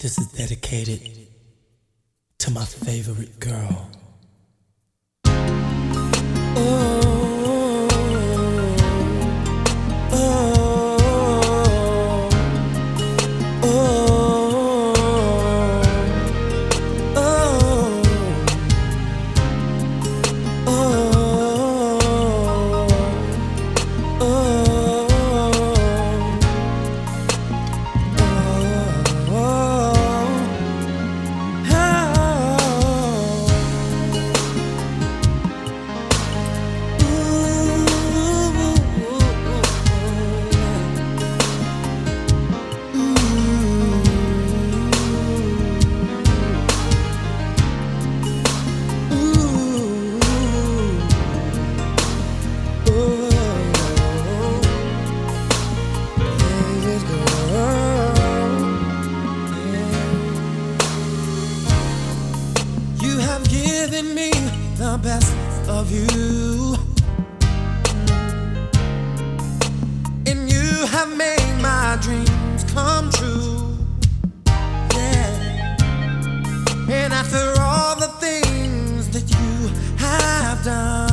This is dedicated to my favorite girl. Oh. the best of you. And you have made my dreams come true. Yeah. And after all the things that you have done.